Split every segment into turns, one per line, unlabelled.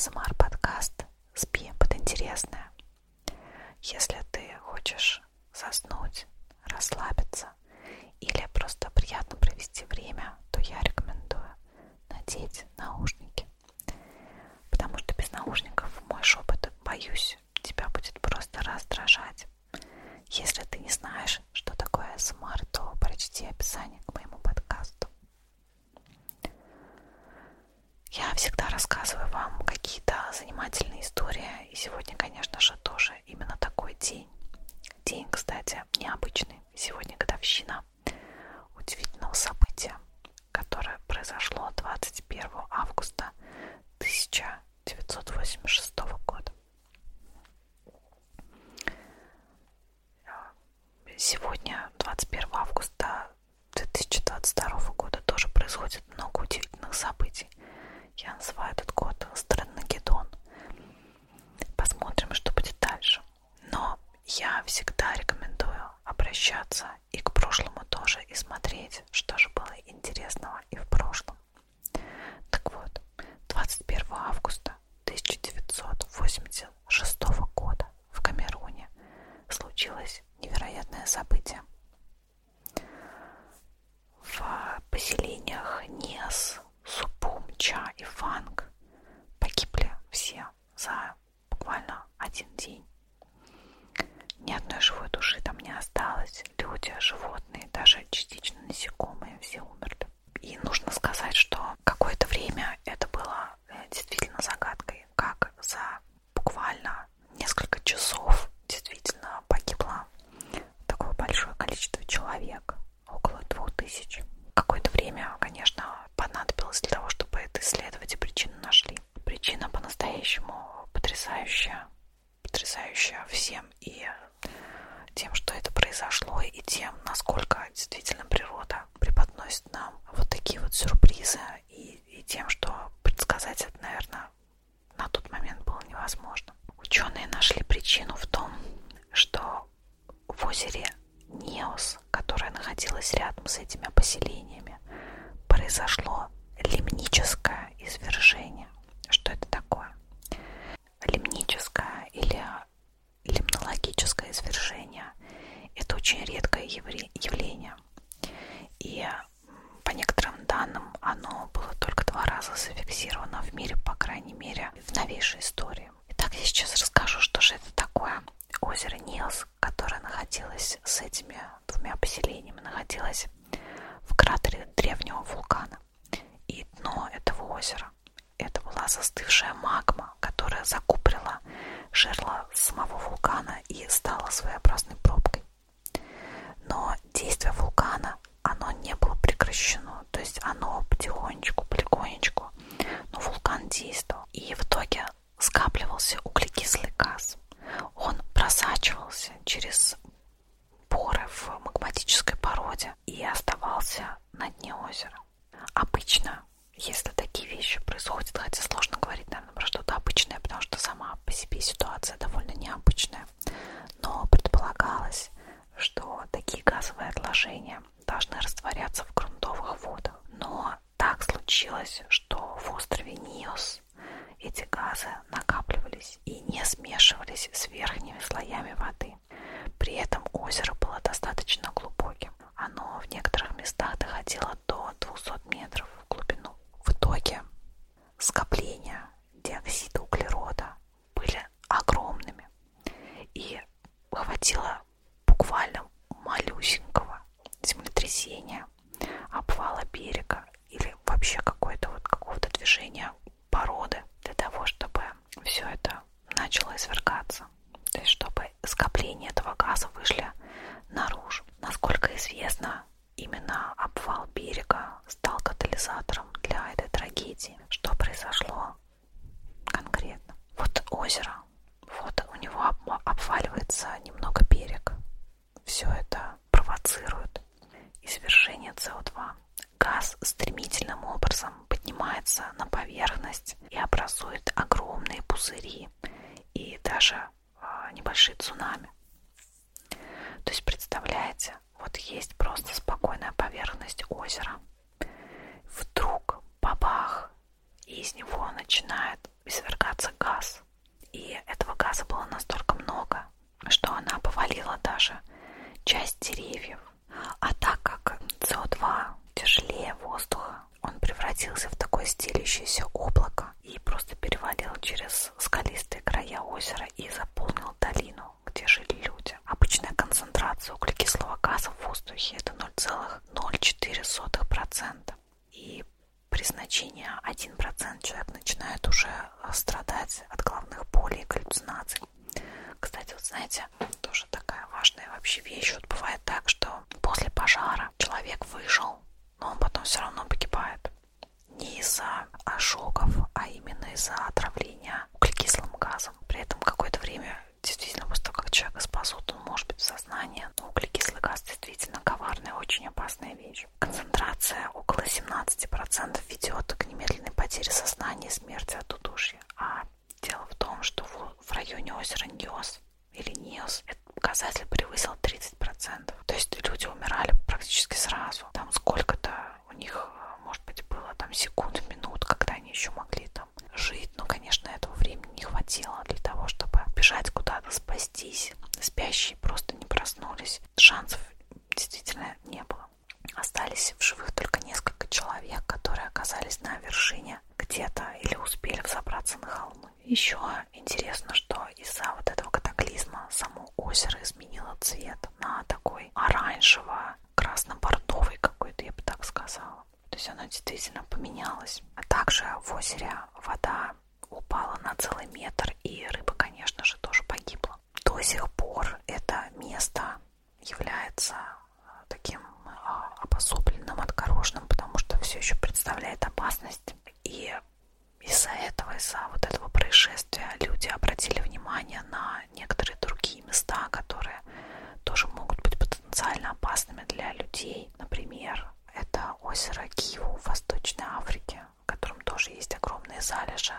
ASMR сегодня, конечно же, тоже именно такой день. День, кстати, необычный. Сегодня годовщина удивительного события, которое произошло 21 августа 1986 года. Сегодня, 21 августа 2022 года, тоже происходит много удивительных событий. Я называю этот год Странногедон. Посмотрим, что будет дальше. Но я всегда обращаться и к прошлому тоже и смотреть, что же было интересного и в прошлом. Так вот, 21 августа 1986 года в Камеруне случилось невероятное событие. Ни одной живой души там не осталось. Люди, животные, даже частично насекомые, все умерли. И нужно сказать, что какое-то время это было э, действительно загадкой, как за буквально несколько часов действительно погибло такое большое количество человек, около двух тысяч. Какое-то время, конечно, понадобилось для того, чтобы это исследовать и причину нашли. Причина по-настоящему потрясающая, потрясающая всем и тем, что это произошло, и тем, насколько действительно природа преподносит нам вот такие вот сюрпризы, и, и тем, что предсказать это, наверное, на тот момент было невозможно. Ученые нашли причину в том, что в озере Неос, которое находилось рядом с этими поселениями, произошло лимническое извержение. Что это такое? Лимническое или лимнологическое извержение – очень редкое явление. И по некоторым данным оно было только два раза зафиксировано в мире, по крайней мере, в новейшей истории. Итак, я сейчас расскажу, что же это такое. Озеро Нилс, которое находилось с этими двумя поселениями, находилось в кратере древнего вулкана. И дно этого озера это была застывшая магма, которая закупорила жерло самого вулкана и стала своеобразной пробкой. Но действие вулкана, оно не было прекращено, то есть потихонечку, полигонечку, но вулкан действовал. И в итоге скапливался углекислый газ. Он просачивался через поры в магматической породе и оставался на дне озера. Обычно, если такие вещи происходят, хотя сложно говорить, наверное, про что-то обычное, потому что сама по себе ситуация довольно необычная, но предполагалось, что такие газовые отложения должны растворяться в грунтовых водах. Но так случилось, что в острове Ниос эти газы накапливались и не смешивались с верхними слоями воды. При этом озеро было достаточно глубоким. Оно в некоторых местах доходило до 200 метров в глубину. В итоге скопления диоксида углерода были огромными. И хватило буквально малюсенького землетрясения, обвала берега или вообще какой-то вот какого-то движения породы для того, чтобы все это начало извергаться. То есть, чтобы скопления этого газа вышли наружу. Насколько известно, именно обвал берега стал катализатором для этой трагедии. Что произошло конкретно? Вот озеро, вот у него обваливается немного берег. Все это провоцирует извержение СО2. Газ стремительным образом поднимается на поверхность и образует огромные пузыри и даже э, небольшие цунами. То есть, представляете, вот есть просто спокойная поверхность озера. Вдруг бабах, и из него начинает извергаться газ. И этого газа было настолько много, что она повалила даже часть деревьев. А так как СО2 тяжелее воздуха, он превратился в такое стелящееся облако и просто перевалил через скалистые края озера и заполнил долину, где жили люди. Обычная концентрация углекислого газа в воздухе это 0,04%. И при значении 1% человек начинает уже страдать от головных болей и галлюцинаций. Кстати, вот знаете, тоже такая важная вообще вещь. Вот бывает так, что после пожара человек выжил, но он потом все равно погибает. Не из-за ожогов, а именно из-за отравления углекислым газом. При этом какое-то время действительно после того, как человека спасут, он может быть в сознании. Но углекислый газ действительно коварная, опасная вещь. Концентрация около 17% ведет к немедленной потере сознания и смерти от удушья. А дело в том, что в, в районе озера Ньос или Ниос этот показатель превысил 30%. То есть люди умирали практически сразу. Там сколько-то у них, может быть, было там секунд, минут, когда они еще могли там жить. Но, конечно, этого времени не хватило для того, чтобы бежать куда-то, спастись. Спящие просто не проснулись. Шансов действительно не было. Остались в живых только несколько человек, которые оказались на вершине где-то или успели взобраться на холмы. Еще интересно, что из-за вот этого катаклизма само озеро изменило цвет на такой оранжево-красно-бордовый какой-то, я бы так сказала. То есть оно действительно поменялось. А также в озере вода упала на целый метр, и рыба, конечно же, тоже погибла. До сих пор это место является таким обособленным, отгороженным, все еще представляет опасность. И из-за этого, из-за вот этого происшествия люди обратили внимание на некоторые другие места, которые тоже могут быть потенциально опасными для людей. Например, это озеро Киву в Восточной Африке, в котором тоже есть огромные залежи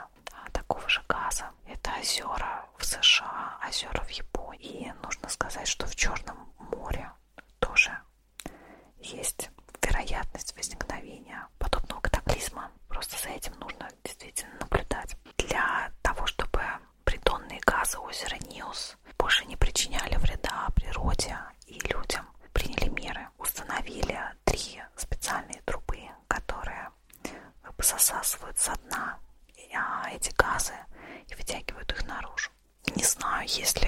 такого же газа. Это озера в США, озера в Японии. И нужно сказать, что в Черном море тоже есть вероятность возникновения подобного катаклизма. Просто за этим нужно действительно наблюдать. Для того, чтобы придонные газы озера Ньос больше не причиняли вреда природе и людям, приняли меры. Установили три специальные трубы, которые засасывают со дна эти газы и вытягивают их наружу. Не знаю, есть